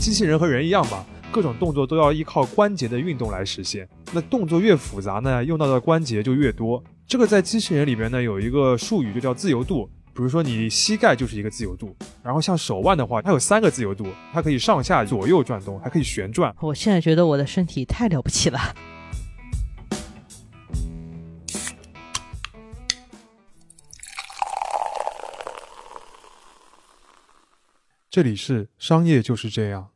机器人和人一样吧，各种动作都要依靠关节的运动来实现。那动作越复杂呢，用到的关节就越多。这个在机器人里边呢，有一个术语就叫自由度。比如说你膝盖就是一个自由度，然后像手腕的话，它有三个自由度，它可以上下左右转动，还可以旋转。我现在觉得我的身体太了不起了。这里是商业就是这样。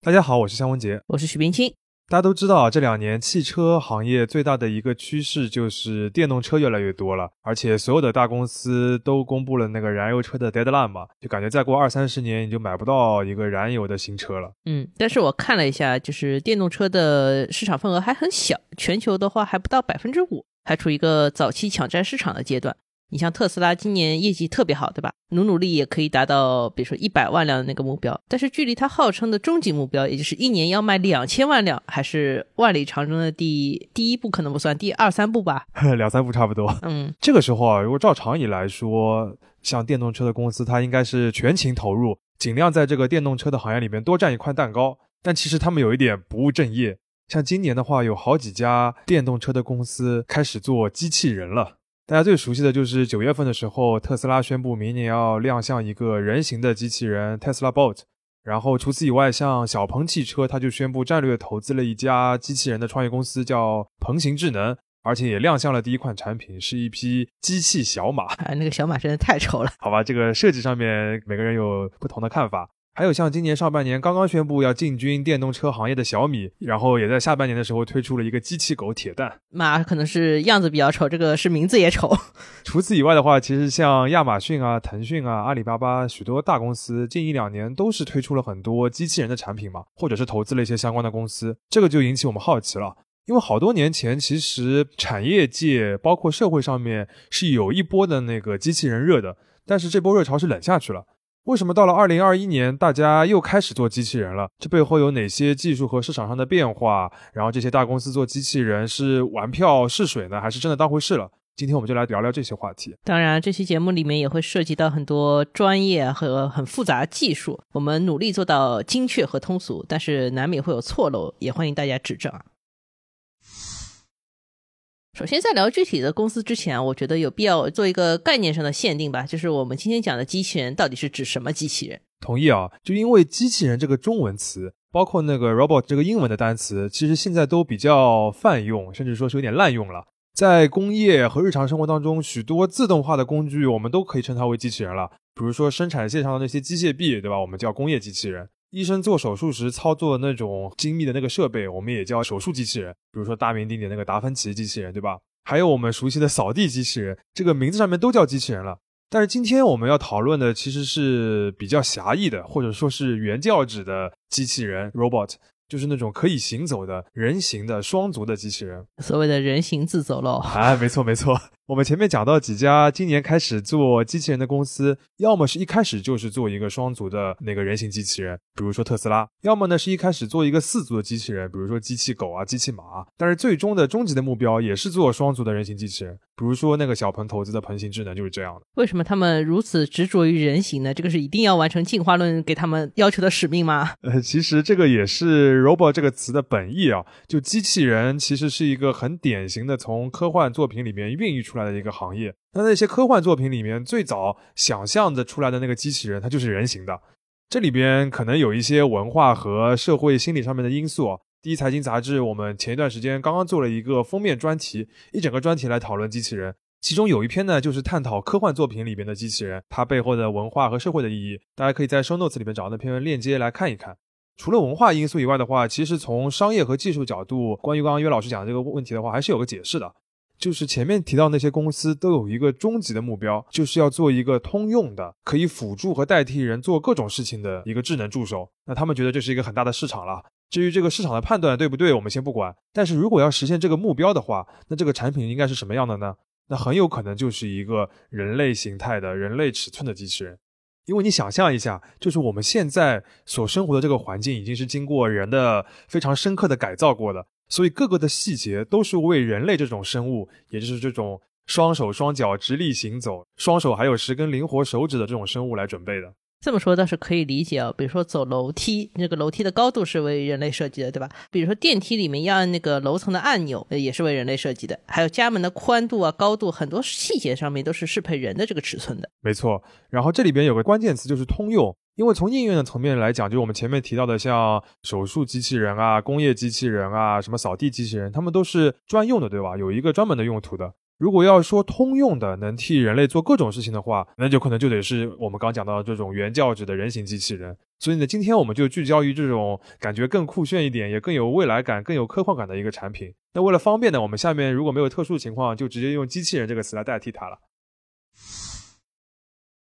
大家好，我是向文杰，我是许冰清。大家都知道啊，这两年汽车行业最大的一个趋势就是电动车越来越多了，而且所有的大公司都公布了那个燃油车的 deadline 嘛，就感觉再过二三十年你就买不到一个燃油的新车了。嗯，但是我看了一下，就是电动车的市场份额还很小，全球的话还不到百分之五，还处于一个早期抢占市场的阶段。你像特斯拉今年业绩特别好，对吧？努努力也可以达到，比如说一百万辆的那个目标。但是距离它号称的终极目标，也就是一年要卖两千万辆，还是万里长征的第第一步可能不算，第二三步吧？两三步差不多。嗯，这个时候啊，如果照常理来说，像电动车的公司，它应该是全情投入，尽量在这个电动车的行业里面多占一块蛋糕。但其实他们有一点不务正业，像今年的话，有好几家电动车的公司开始做机器人了。大家最熟悉的就是九月份的时候，特斯拉宣布明年要亮相一个人形的机器人 Tesla Bot。然后除此以外，像小鹏汽车，它就宣布战略投资了一家机器人的创业公司，叫鹏行智能，而且也亮相了第一款产品，是一匹机器小马。啊，那个小马真的太丑了。好吧，这个设计上面每个人有不同的看法。还有像今年上半年刚刚宣布要进军电动车行业的小米，然后也在下半年的时候推出了一个机器狗铁蛋。马可能是样子比较丑，这个是名字也丑。除此以外的话，其实像亚马逊啊、腾讯啊、阿里巴巴许多大公司，近一两年都是推出了很多机器人的产品嘛，或者是投资了一些相关的公司。这个就引起我们好奇了，因为好多年前其实产业界包括社会上面是有一波的那个机器人热的，但是这波热潮是冷下去了。为什么到了二零二一年，大家又开始做机器人了？这背后有哪些技术和市场上的变化？然后这些大公司做机器人是玩票试水呢，还是真的当回事了？今天我们就来聊聊这些话题。当然，这期节目里面也会涉及到很多专业和很复杂技术，我们努力做到精确和通俗，但是难免会有错漏，也欢迎大家指正啊。首先，在聊具体的公司之前啊，我觉得有必要做一个概念上的限定吧，就是我们今天讲的机器人到底是指什么机器人？同意啊，就因为机器人这个中文词，包括那个 robot 这个英文的单词，其实现在都比较泛用，甚至说是有点滥用了。在工业和日常生活当中，许多自动化的工具，我们都可以称它为机器人了。比如说生产线上的那些机械臂，对吧？我们叫工业机器人。医生做手术时操作那种精密的那个设备，我们也叫手术机器人。比如说大名鼎鼎那个达芬奇机器人，对吧？还有我们熟悉的扫地机器人，这个名字上面都叫机器人了。但是今天我们要讨论的其实是比较狭义的，或者说是原教旨的机器人 （robot）。就是那种可以行走的人形的双足的机器人，所谓的人形自走喽。哎，没错没错。我们前面讲到几家今年开始做机器人的公司，要么是一开始就是做一个双足的那个人形机器人，比如说特斯拉；要么呢是一开始做一个四足的机器人，比如说机器狗啊、机器马。但是最终的终极的目标也是做双足的人形机器人，比如说那个小鹏投资的鹏行智能就是这样的。为什么他们如此执着于人形呢？这个是一定要完成进化论给他们要求的使命吗？呃，其实这个也是 robot 这个词的本意啊，就机器人其实是一个很典型的从科幻作品里面孕育出。出来的一个行业，那那些科幻作品里面最早想象的出来的那个机器人，它就是人形的。这里边可能有一些文化和社会心理上面的因素。第一财经杂志，我们前一段时间刚刚做了一个封面专题，一整个专题来讨论机器人，其中有一篇呢，就是探讨科幻作品里边的机器人它背后的文化和社会的意义。大家可以在 show notes 里面找那篇链接来看一看。除了文化因素以外的话，其实从商业和技术角度，关于刚刚约老师讲的这个问题的话，还是有个解释的。就是前面提到那些公司都有一个终极的目标，就是要做一个通用的、可以辅助和代替人做各种事情的一个智能助手。那他们觉得这是一个很大的市场了。至于这个市场的判断对不对，我们先不管。但是如果要实现这个目标的话，那这个产品应该是什么样的呢？那很有可能就是一个人类形态的、人类尺寸的机器人。因为你想象一下，就是我们现在所生活的这个环境已经是经过人的非常深刻的改造过的。所以各个的细节都是为人类这种生物，也就是这种双手双脚直立行走、双手还有十根灵活手指的这种生物来准备的。这么说倒是可以理解啊，比如说走楼梯，那个楼梯的高度是为人类设计的，对吧？比如说电梯里面要按那个楼层的按钮，也是为人类设计的。还有家门的宽度啊、高度，很多细节上面都是适配人的这个尺寸的。没错。然后这里边有个关键词就是通用，因为从应用的层面来讲，就我们前面提到的像手术机器人啊、工业机器人啊、什么扫地机器人，他们都是专用的，对吧？有一个专门的用途的。如果要说通用的能替人类做各种事情的话，那就可能就得是我们刚讲到的这种原教旨的人形机器人。所以呢，今天我们就聚焦于这种感觉更酷炫一点，也更有未来感、更有科幻感的一个产品。那为了方便呢，我们下面如果没有特殊情况，就直接用机器人这个词来代替它了。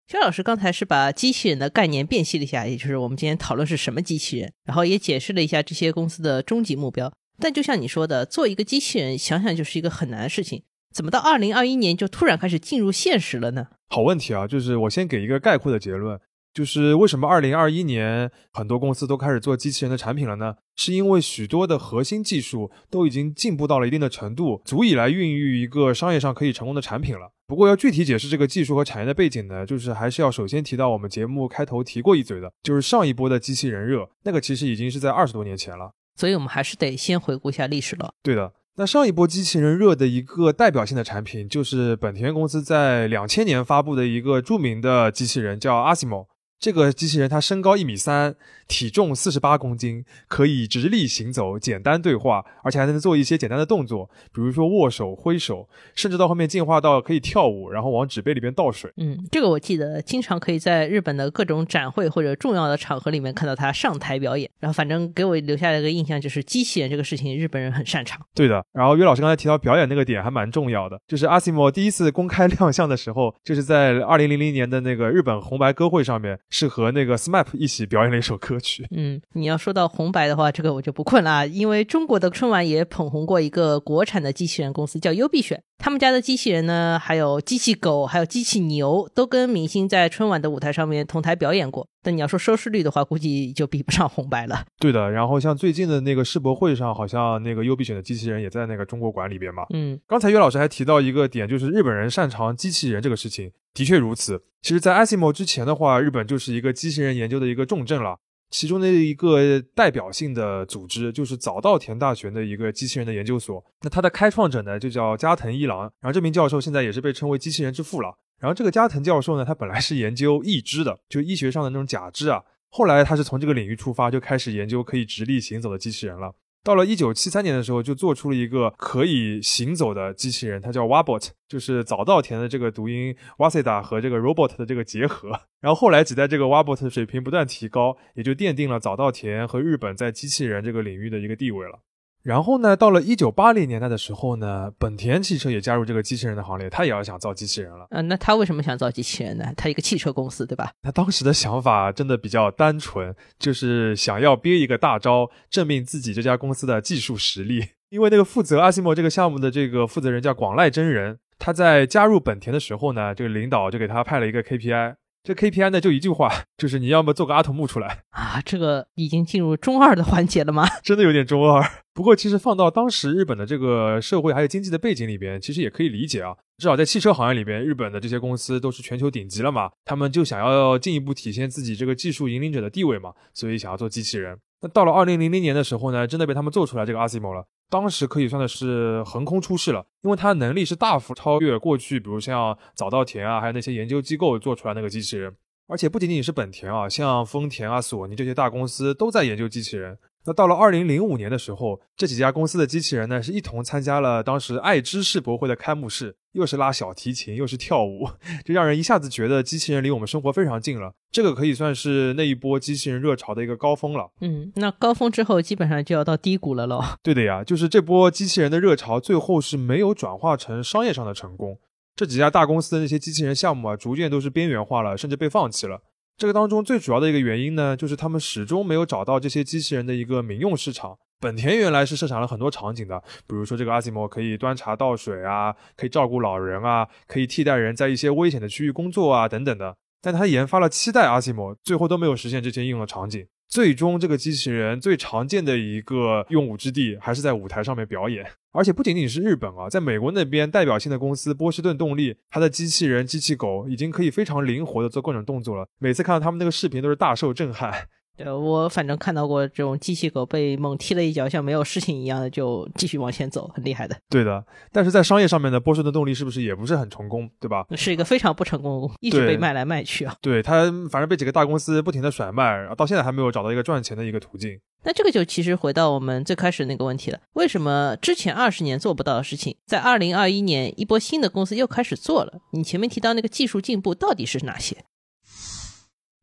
肖老师刚才是把机器人的概念辨析了一下，也就是我们今天讨论是什么机器人，然后也解释了一下这些公司的终极目标。但就像你说的，做一个机器人，想想就是一个很难的事情。怎么到二零二一年就突然开始进入现实了呢？好问题啊！就是我先给一个概括的结论，就是为什么二零二一年很多公司都开始做机器人的产品了呢？是因为许多的核心技术都已经进步到了一定的程度，足以来孕育一个商业上可以成功的产品了。不过要具体解释这个技术和产业的背景呢，就是还是要首先提到我们节目开头提过一嘴的，就是上一波的机器人热，那个其实已经是在二十多年前了。所以我们还是得先回顾一下历史了。对的。那上一波机器人热的一个代表性的产品，就是本田公司在两千年发布的一个著名的机器人，叫阿西莫。这个机器人它身高一米三，体重四十八公斤，可以直立行走、简单对话，而且还能做一些简单的动作，比如说握手、挥手，甚至到后面进化到可以跳舞，然后往纸杯里边倒水。嗯，这个我记得，经常可以在日本的各种展会或者重要的场合里面看到它上台表演。然后反正给我留下了一个印象，就是机器人这个事情日本人很擅长。对的。然后岳老师刚才提到表演那个点还蛮重要的，就是阿西莫第一次公开亮相的时候，就是在二零零零年的那个日本红白歌会上面。是和那个 SMAP 一起表演了一首歌曲。嗯，你要说到红白的话，这个我就不困了，因为中国的春晚也捧红过一个国产的机器人公司，叫优必选。他们家的机器人呢，还有机器狗，还有机器牛，都跟明星在春晚的舞台上面同台表演过。但你要说收视率的话，估计就比不上红白了。对的，然后像最近的那个世博会上，好像那个优必选的机器人也在那个中国馆里边嘛。嗯，刚才岳老师还提到一个点，就是日本人擅长机器人这个事情，的确如此。其实，在 Asimo 之前的话，日本就是一个机器人研究的一个重镇了。其中的一个代表性的组织就是早稻田大学的一个机器人的研究所。那它的开创者呢，就叫加藤一郎。然后这名教授现在也是被称为机器人之父了。然后这个加藤教授呢，他本来是研究义肢的，就医学上的那种假肢啊。后来他是从这个领域出发，就开始研究可以直立行走的机器人了。到了一九七三年的时候，就做出了一个可以行走的机器人，它叫 Wabot，就是早稻田的这个读音 Waseda 和这个 robot 的这个结合。然后后来几代这个 Wabot 的水平不断提高，也就奠定了早稻田和日本在机器人这个领域的一个地位了。然后呢，到了一九八零年代的时候呢，本田汽车也加入这个机器人的行列，他也要想造机器人了。嗯，那他为什么想造机器人呢？他一个汽车公司，对吧？他当时的想法真的比较单纯，就是想要憋一个大招，证明自己这家公司的技术实力。因为那个负责阿西莫这个项目的这个负责人叫广濑真人，他在加入本田的时候呢，这个领导就给他派了一个 KPI。这 KPI 呢就一句话，就是你要么做个阿童木出来啊，这个已经进入中二的环节了吗？真的有点中二。不过其实放到当时日本的这个社会还有经济的背景里边，其实也可以理解啊。至少在汽车行业里边，日本的这些公司都是全球顶级了嘛，他们就想要进一步体现自己这个技术引领者的地位嘛，所以想要做机器人。那到了二零零零年的时候呢，真的被他们做出来这个 Asimo 了。当时可以算的是横空出世了，因为它能力是大幅超越过去，比如像早稻田啊，还有那些研究机构做出来那个机器人。而且不仅仅是本田啊，像丰田啊、索尼这些大公司都在研究机器人。那到了二零零五年的时候，这几家公司的机器人呢，是一同参加了当时爱知世博会的开幕式，又是拉小提琴，又是跳舞，就让人一下子觉得机器人离我们生活非常近了。这个可以算是那一波机器人热潮的一个高峰了。嗯，那高峰之后基本上就要到低谷了喽。对的呀，就是这波机器人的热潮最后是没有转化成商业上的成功。这几家大公司的那些机器人项目啊，逐渐都是边缘化了，甚至被放弃了。这个当中最主要的一个原因呢，就是他们始终没有找到这些机器人的一个民用市场。本田原来是设想了很多场景的，比如说这个阿西莫可以端茶倒水啊，可以照顾老人啊，可以替代人在一些危险的区域工作啊等等的。但他研发了七代阿西莫，最后都没有实现这些应用的场景。最终这个机器人最常见的一个用武之地还是在舞台上面表演。而且不仅仅是日本啊，在美国那边代表性的公司波士顿动力，它的机器人、机器狗已经可以非常灵活的做各种动作了。每次看到他们那个视频都是大受震撼。对，我反正看到过这种机器狗被猛踢了一脚，像没有事情一样的就继续往前走，很厉害的。对的，但是在商业上面呢，波士顿动力是不是也不是很成功，对吧？是一个非常不成功，一直被卖来卖去啊。对他，反正被几个大公司不停的甩卖，到现在还没有找到一个赚钱的一个途径。那这个就其实回到我们最开始那个问题了：为什么之前二十年做不到的事情，在二零二一年一波新的公司又开始做了？你前面提到那个技术进步到底是哪些？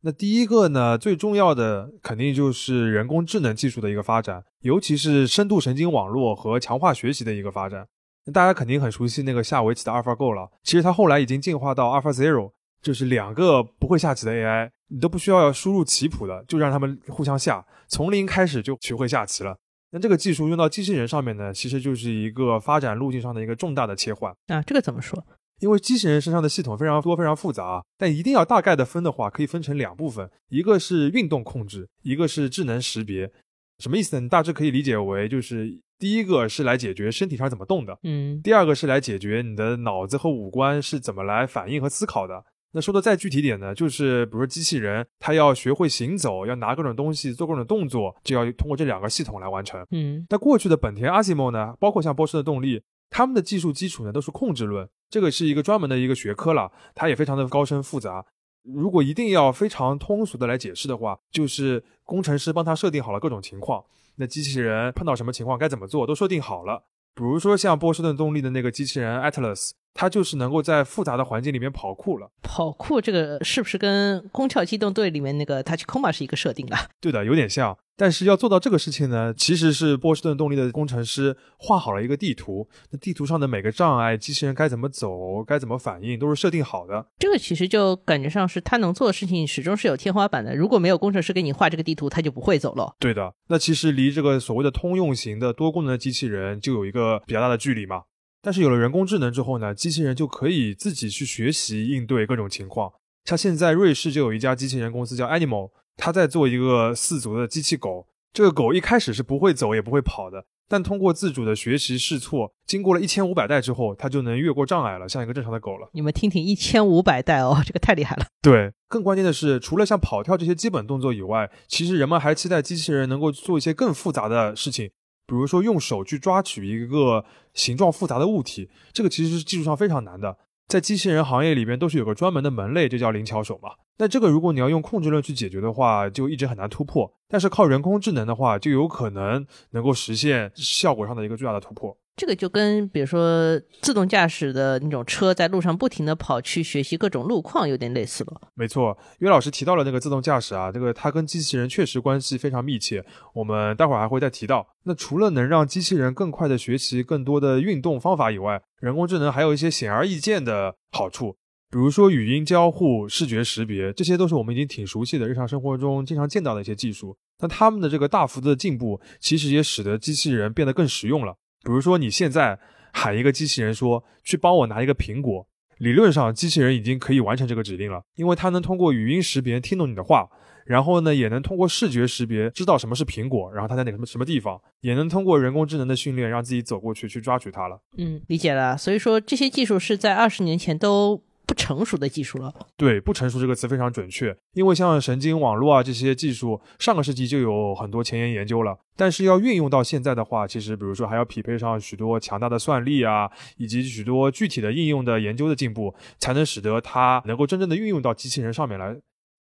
那第一个呢，最重要的肯定就是人工智能技术的一个发展，尤其是深度神经网络和强化学习的一个发展。那大家肯定很熟悉那个下围棋的 AlphaGo 了，其实它后来已经进化到 AlphaZero，就是两个不会下棋的 AI，你都不需要输入棋谱的，就让他们互相下，从零开始就学会下棋了。那这个技术用到机器人上面呢，其实就是一个发展路径上的一个重大的切换啊。这个怎么说？因为机器人身上的系统非常多、非常复杂，但一定要大概的分的话，可以分成两部分，一个是运动控制，一个是智能识别。什么意思呢？你大致可以理解为，就是第一个是来解决身体上怎么动的，嗯，第二个是来解决你的脑子和五官是怎么来反应和思考的。那说的再具体点呢，就是比如说机器人，它要学会行走，要拿各种东西做各种动作，就要通过这两个系统来完成。嗯，那过去的本田、阿西莫呢，包括像波士顿动力，他们的技术基础呢都是控制论。这个是一个专门的一个学科了，它也非常的高深复杂。如果一定要非常通俗的来解释的话，就是工程师帮他设定好了各种情况，那机器人碰到什么情况该怎么做都设定好了。比如说像波士顿动力的那个机器人 Atlas，它就是能够在复杂的环境里面跑酷了。跑酷这个是不是跟《空壳机动队》里面那个 Tachikoma 是一个设定啊？对的，有点像。但是要做到这个事情呢，其实是波士顿动力的工程师画好了一个地图，那地图上的每个障碍，机器人该怎么走，该怎么反应，都是设定好的。这个其实就感觉上是他能做的事情始终是有天花板的。如果没有工程师给你画这个地图，他就不会走了。对的，那其实离这个所谓的通用型的多功能的机器人就有一个比较大的距离嘛。但是有了人工智能之后呢，机器人就可以自己去学习应对各种情况。像现在瑞士就有一家机器人公司叫 Animal，它在做一个四足的机器狗。这个狗一开始是不会走也不会跑的，但通过自主的学习试错，经过了一千五百代之后，它就能越过障碍了，像一个正常的狗了。你们听听，一千五百代哦，这个太厉害了。对，更关键的是，除了像跑跳这些基本动作以外，其实人们还期待机器人能够做一些更复杂的事情，比如说用手去抓取一个形状复杂的物体，这个其实是技术上非常难的。在机器人行业里边，都是有个专门的门类，就叫灵巧手嘛。那这个如果你要用控制论去解决的话，就一直很难突破。但是靠人工智能的话，就有可能能够实现效果上的一个巨大的突破。这个就跟比如说自动驾驶的那种车在路上不停的跑去学习各种路况有点类似了。没错，岳老师提到了那个自动驾驶啊，这个它跟机器人确实关系非常密切。我们待会儿还会再提到。那除了能让机器人更快的学习更多的运动方法以外，人工智能还有一些显而易见的好处，比如说语音交互、视觉识别，这些都是我们已经挺熟悉的日常生活中经常见到的一些技术。那他们的这个大幅度的进步，其实也使得机器人变得更实用了。比如说，你现在喊一个机器人说去帮我拿一个苹果，理论上机器人已经可以完成这个指令了，因为它能通过语音识别听懂你的话，然后呢，也能通过视觉识别知道什么是苹果，然后它在哪什么什么地方，也能通过人工智能的训练让自己走过去去抓取它了。嗯，理解了。所以说这些技术是在二十年前都。不成熟的技术了，对，不成熟这个词非常准确，因为像神经网络啊这些技术，上个世纪就有很多前沿研究了，但是要运用到现在的话，其实比如说还要匹配上许多强大的算力啊，以及许多具体的应用的研究的进步，才能使得它能够真正的运用到机器人上面来。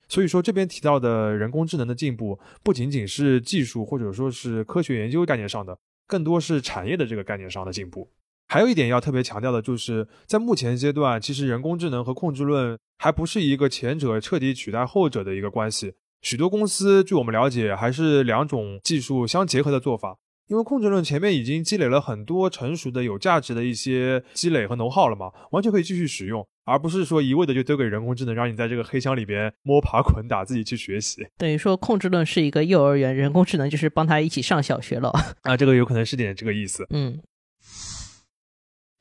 所以说这边提到的人工智能的进步，不仅仅是技术或者说是科学研究概念上的，更多是产业的这个概念上的进步。还有一点要特别强调的，就是在目前阶段，其实人工智能和控制论还不是一个前者彻底取代后者的一个关系。许多公司，据我们了解，还是两种技术相结合的做法。因为控制论前面已经积累了很多成熟的、有价值的一些积累和能耗了嘛，完全可以继续使用，而不是说一味的就丢给人工智能，让你在这个黑箱里边摸爬滚打，自己去学习。等于说，控制论是一个幼儿园，人工智能就是帮他一起上小学了。啊，这个有可能是点这个意思。嗯。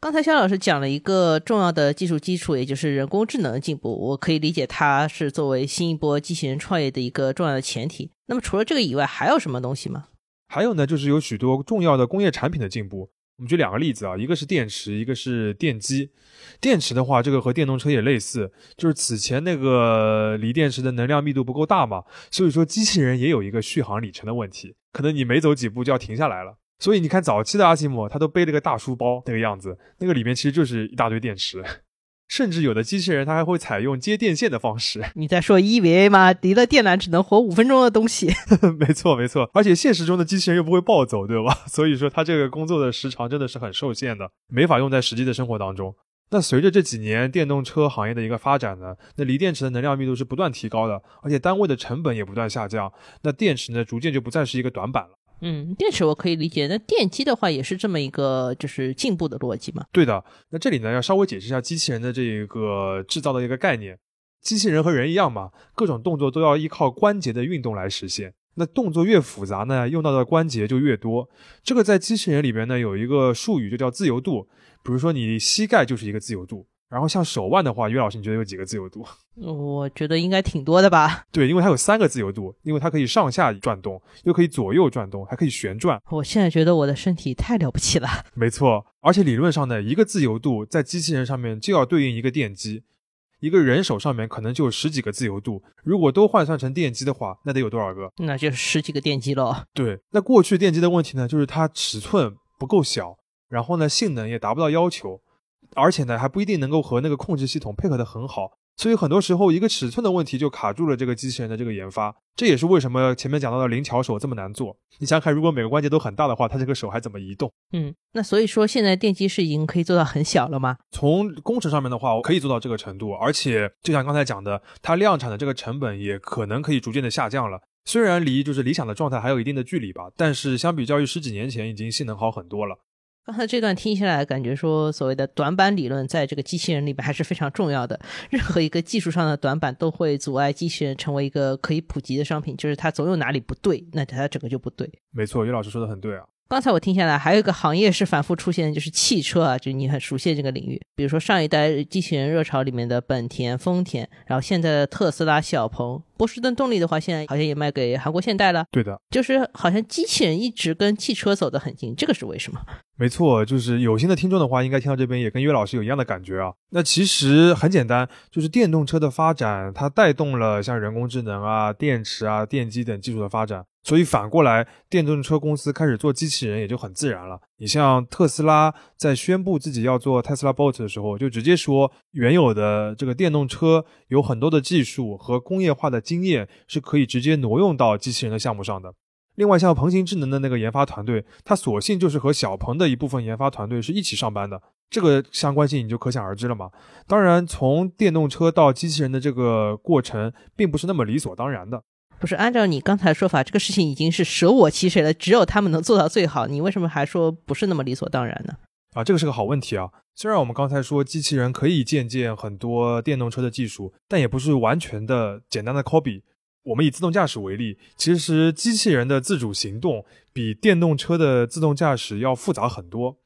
刚才肖老师讲了一个重要的技术基础，也就是人工智能的进步。我可以理解它是作为新一波机器人创业的一个重要的前提。那么除了这个以外，还有什么东西吗？还有呢，就是有许多重要的工业产品的进步。我们举两个例子啊，一个是电池，一个是电机。电池的话，这个和电动车也类似，就是此前那个锂电池的能量密度不够大嘛，所以说机器人也有一个续航里程的问题，可能你没走几步就要停下来了。所以你看，早期的阿西莫他都背了个大书包那个样子，那个里面其实就是一大堆电池，甚至有的机器人它还会采用接电线的方式。你在说 EVA 吗？离了电缆只能活五分钟的东西。没错没错，而且现实中的机器人又不会暴走，对吧？所以说它这个工作的时长真的是很受限的，没法用在实际的生活当中。那随着这几年电动车行业的一个发展呢，那锂电池的能量密度是不断提高的，而且单位的成本也不断下降，那电池呢逐渐就不再是一个短板了。嗯，电池我可以理解，那电机的话也是这么一个就是进步的逻辑嘛？对的，那这里呢要稍微解释一下机器人的这个制造的一个概念。机器人和人一样嘛，各种动作都要依靠关节的运动来实现。那动作越复杂呢，用到的关节就越多。这个在机器人里边呢有一个术语就叫自由度，比如说你膝盖就是一个自由度。然后像手腕的话，岳老师你觉得有几个自由度？我觉得应该挺多的吧。对，因为它有三个自由度，因为它可以上下转动，又可以左右转动，还可以旋转。我现在觉得我的身体太了不起了。没错，而且理论上呢，一个自由度在机器人上面就要对应一个电机，一个人手上面可能就有十几个自由度，如果都换算成电机的话，那得有多少个？那就是十几个电机喽。对，那过去电机的问题呢，就是它尺寸不够小，然后呢性能也达不到要求。而且呢，还不一定能够和那个控制系统配合的很好，所以很多时候一个尺寸的问题就卡住了这个机器人的这个研发。这也是为什么前面讲到的灵巧手这么难做。你想想看，如果每个关节都很大的话，它这个手还怎么移动？嗯，那所以说现在电机是已经可以做到很小了吗？从工程上面的话，我可以做到这个程度，而且就像刚才讲的，它量产的这个成本也可能可以逐渐的下降了。虽然离就是理想的状态还有一定的距离吧，但是相比较于十几年前，已经性能好很多了。刚才这段听下来，感觉说所谓的短板理论在这个机器人里边还是非常重要的。任何一个技术上的短板都会阻碍机器人成为一个可以普及的商品，就是它总有哪里不对，那它整个就不对。没错，于老师说的很对啊。刚才我听下来，还有一个行业是反复出现的，就是汽车啊，就你很熟悉这个领域。比如说上一代机器人热潮里面的本田、丰田，然后现在的特斯拉、小鹏、波士顿动力的话，现在好像也卖给韩国现代了。对的，就是好像机器人一直跟汽车走得很近，这个是为什么？没错，就是有心的听众的话，应该听到这边也跟岳老师有一样的感觉啊。那其实很简单，就是电动车的发展，它带动了像人工智能啊、电池啊、电机等技术的发展。所以反过来，电动车公司开始做机器人也就很自然了。你像特斯拉在宣布自己要做 Tesla Bot 的时候，就直接说原有的这个电动车有很多的技术和工业化的经验是可以直接挪用到机器人的项目上的。另外，像鹏行智能的那个研发团队，它索性就是和小鹏的一部分研发团队是一起上班的，这个相关性你就可想而知了嘛。当然，从电动车到机器人的这个过程，并不是那么理所当然的。不是按照你刚才说法，这个事情已经是舍我其谁了，只有他们能做到最好。你为什么还说不是那么理所当然呢？啊，这个是个好问题啊。虽然我们刚才说机器人可以借鉴很多电动车的技术，但也不是完全的简单的 copy。我们以自动驾驶为例，其实机器人的自主行动比电动车的自动驾驶要复杂很多。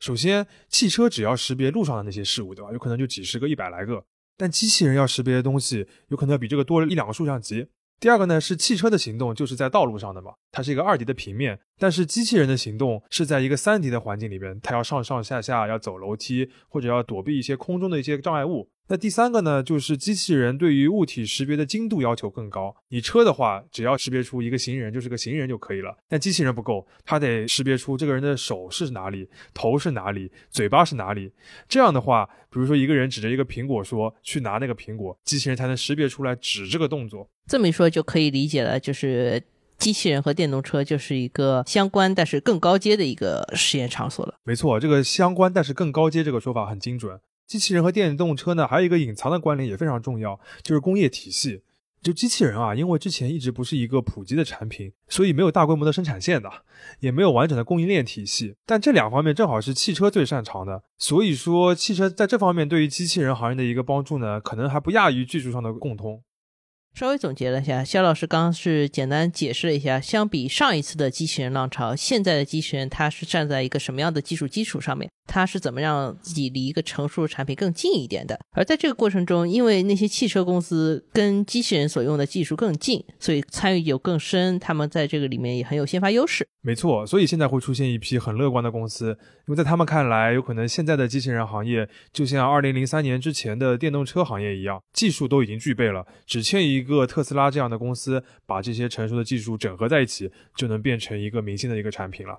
首先，汽车只要识别路上的那些事物，对吧？有可能就几十个、一百来个，但机器人要识别的东西，有可能要比这个多一两个数量级。第二个呢是汽车的行动就是在道路上的嘛，它是一个二 D 的平面，但是机器人的行动是在一个三 D 的环境里边，它要上上下下，要走楼梯或者要躲避一些空中的一些障碍物。那第三个呢，就是机器人对于物体识别的精度要求更高。你车的话，只要识别出一个行人就是个行人就可以了，但机器人不够，它得识别出这个人的手是哪里，头是哪里，嘴巴是哪里。这样的话，比如说一个人指着一个苹果说去拿那个苹果，机器人才能识别出来指这个动作。这么一说就可以理解了，就是机器人和电动车就是一个相关但是更高阶的一个实验场所了。没错，这个相关但是更高阶这个说法很精准。机器人和电动车呢，还有一个隐藏的关联也非常重要，就是工业体系。就机器人啊，因为之前一直不是一个普及的产品，所以没有大规模的生产线的，也没有完整的供应链体系。但这两方面正好是汽车最擅长的，所以说汽车在这方面对于机器人行业的一个帮助呢，可能还不亚于技术上的共通。稍微总结了一下，肖老师刚是简单解释了一下，相比上一次的机器人浪潮，现在的机器人它是站在一个什么样的技术基础上面？它是怎么让自己离一个成熟的产品更近一点的？而在这个过程中，因为那些汽车公司跟机器人所用的技术更近，所以参与有更深，他们在这个里面也很有先发优势。没错，所以现在会出现一批很乐观的公司，因为在他们看来，有可能现在的机器人行业就像二零零三年之前的电动车行业一样，技术都已经具备了，只欠一个特斯拉这样的公司把这些成熟的技术整合在一起，就能变成一个明星的一个产品了。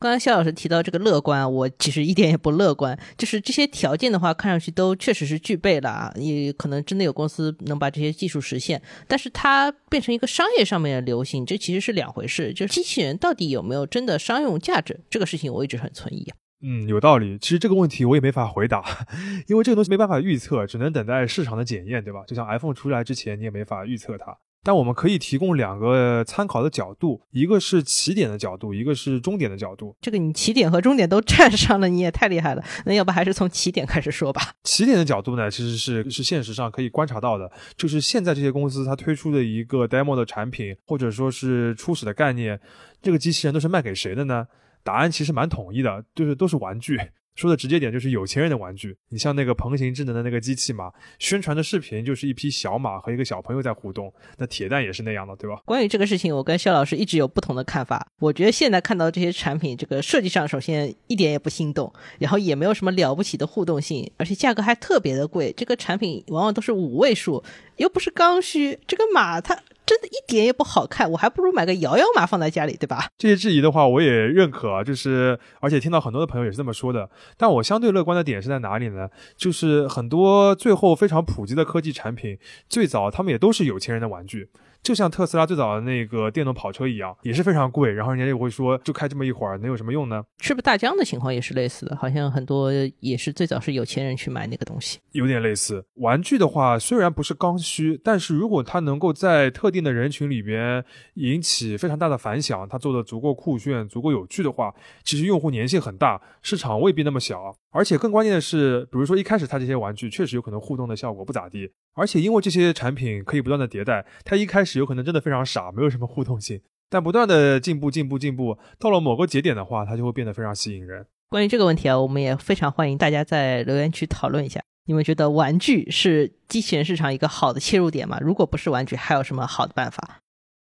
刚才肖老师提到这个乐观，我其实一点也不乐观。就是这些条件的话，看上去都确实是具备了啊，也可能真的有公司能把这些技术实现。但是它变成一个商业上面的流行，这其实是两回事。就是机器人到底有没有真的商用价值，这个事情我一直很存疑啊。嗯，有道理。其实这个问题我也没法回答，因为这个东西没办法预测，只能等待市场的检验，对吧？就像 iPhone 出来之前，你也没法预测它。但我们可以提供两个参考的角度，一个是起点的角度，一个是终点的角度。这个你起点和终点都站上了，你也太厉害了。那要不还是从起点开始说吧。起点的角度呢，其实是是现实上可以观察到的，就是现在这些公司它推出的一个 demo 的产品，或者说是初始的概念，这个机器人都是卖给谁的呢？答案其实蛮统一的，就是都是玩具。说的直接点就是有钱人的玩具。你像那个鹏行智能的那个机器马，宣传的视频就是一匹小马和一个小朋友在互动。那铁蛋也是那样的，对吧？关于这个事情，我跟肖老师一直有不同的看法。我觉得现在看到这些产品，这个设计上首先一点也不心动，然后也没有什么了不起的互动性，而且价格还特别的贵。这个产品往往都是五位数，又不是刚需。这个马它。真的一点也不好看，我还不如买个摇摇马放在家里，对吧？这些质疑的话，我也认可，就是而且听到很多的朋友也是这么说的。但我相对乐观的点是在哪里呢？就是很多最后非常普及的科技产品，最早他们也都是有钱人的玩具。就像特斯拉最早的那个电动跑车一样，也是非常贵，然后人家又会说，就开这么一会儿，能有什么用呢？是不是大疆的情况也是类似的？好像很多也是最早是有钱人去买那个东西，有点类似。玩具的话，虽然不是刚需，但是如果它能够在特定的人群里边引起非常大的反响，它做的足够酷炫、足够有趣的话，其实用户粘性很大，市场未必那么小。而且更关键的是，比如说一开始它这些玩具确实有可能互动的效果不咋地，而且因为这些产品可以不断的迭代，它一开始有可能真的非常傻，没有什么互动性，但不断的进步、进步、进步，到了某个节点的话，它就会变得非常吸引人。关于这个问题啊，我们也非常欢迎大家在留言区讨论一下，你们觉得玩具是机器人市场一个好的切入点吗？如果不是玩具，还有什么好的办法？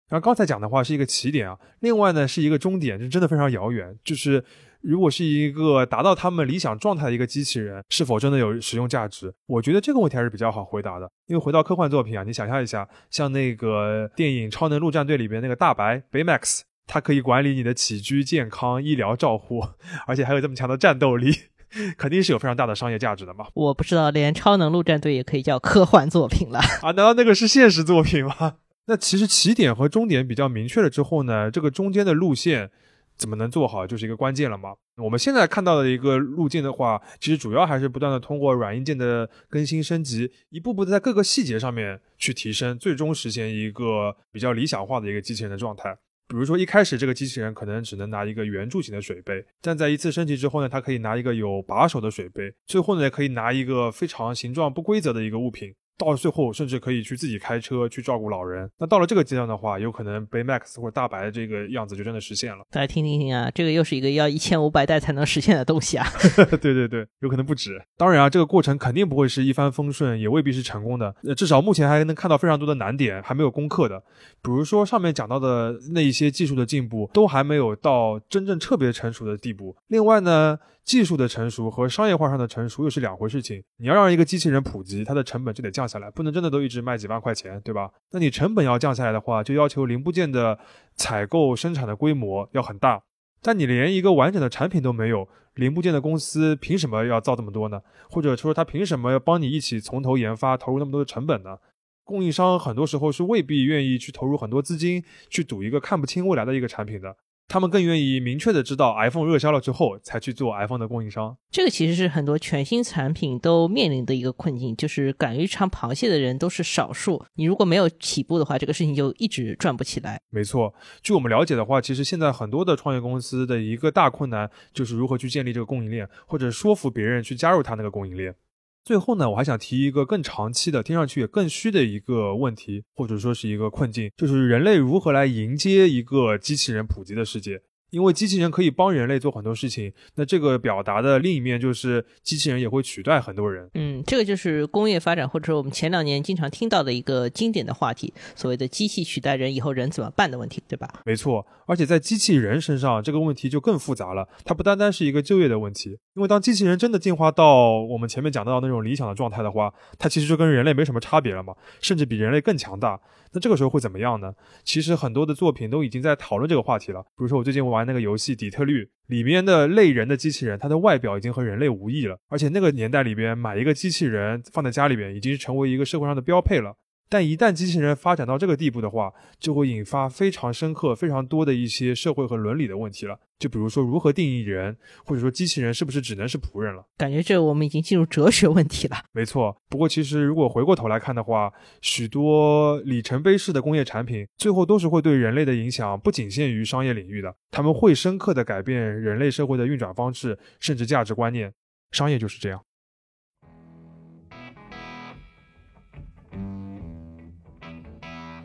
然后刚才讲的话是一个起点啊，另外呢是一个终点，就真的非常遥远，就是。如果是一个达到他们理想状态的一个机器人，是否真的有使用价值？我觉得这个问题还是比较好回答的。因为回到科幻作品啊，你想象一下，像那个电影《超能陆战队》里边那个大白 Baymax，它可以管理你的起居健康、医疗照护，而且还有这么强的战斗力，肯定是有非常大的商业价值的嘛。我不知道，连《超能陆战队》也可以叫科幻作品了 啊？难道那个是现实作品吗？那其实起点和终点比较明确了之后呢，这个中间的路线。怎么能做好，就是一个关键了嘛？我们现在看到的一个路径的话，其实主要还是不断的通过软硬件的更新升级，一步步的在各个细节上面去提升，最终实现一个比较理想化的一个机器人的状态。比如说一开始这个机器人可能只能拿一个圆柱形的水杯，但在一次升级之后呢，它可以拿一个有把手的水杯，最后呢也可以拿一个非常形状不规则的一个物品。到最后，甚至可以去自己开车去照顾老人。那到了这个阶段的话，有可能 Baymax 或者大白这个样子就真的实现了。大家听听听啊，这个又是一个要一千五百代才能实现的东西啊！对对对，有可能不止。当然啊，这个过程肯定不会是一帆风顺，也未必是成功的。呃，至少目前还能看到非常多的难点还没有攻克的。比如说上面讲到的那一些技术的进步，都还没有到真正特别成熟的地步。另外呢，技术的成熟和商业化上的成熟又是两回事情。你要让一个机器人普及，它的成本就得降下来，不能真的都一直卖几万块钱，对吧？那你成本要降下来的话，就要求零部件的采购生产的规模要很大。但你连一个完整的产品都没有，零部件的公司凭什么要造这么多呢？或者说他凭什么要帮你一起从头研发，投入那么多的成本呢？供应商很多时候是未必愿意去投入很多资金去赌一个看不清未来的一个产品的。他们更愿意明确的知道 iPhone 热销了之后才去做 iPhone 的供应商。这个其实是很多全新产品都面临的一个困境，就是敢于尝螃蟹的人都是少数。你如果没有起步的话，这个事情就一直转不起来。没错，据我们了解的话，其实现在很多的创业公司的一个大困难就是如何去建立这个供应链，或者说服别人去加入他那个供应链。最后呢，我还想提一个更长期的、听上去也更虚的一个问题，或者说是一个困境，就是人类如何来迎接一个机器人普及的世界。因为机器人可以帮人类做很多事情，那这个表达的另一面就是机器人也会取代很多人。嗯，这个就是工业发展，或者说我们前两年经常听到的一个经典的话题，所谓的机器取代人以后人怎么办的问题，对吧？没错，而且在机器人身上，这个问题就更复杂了。它不单单是一个就业的问题，因为当机器人真的进化到我们前面讲到那种理想的状态的话，它其实就跟人类没什么差别了嘛，甚至比人类更强大。那这个时候会怎么样呢？其实很多的作品都已经在讨论这个话题了。比如说我最近玩那个游戏《底特律》里面的类人的机器人，它的外表已经和人类无异了。而且那个年代里边买一个机器人放在家里边，已经是成为一个社会上的标配了。但一旦机器人发展到这个地步的话，就会引发非常深刻、非常多的一些社会和伦理的问题了。就比如说，如何定义人，或者说机器人是不是只能是仆人了？感觉这我们已经进入哲学问题了。没错，不过其实如果回过头来看的话，许多里程碑式的工业产品，最后都是会对人类的影响不仅限于商业领域的，他们会深刻的改变人类社会的运转方式，甚至价值观念。商业就是这样。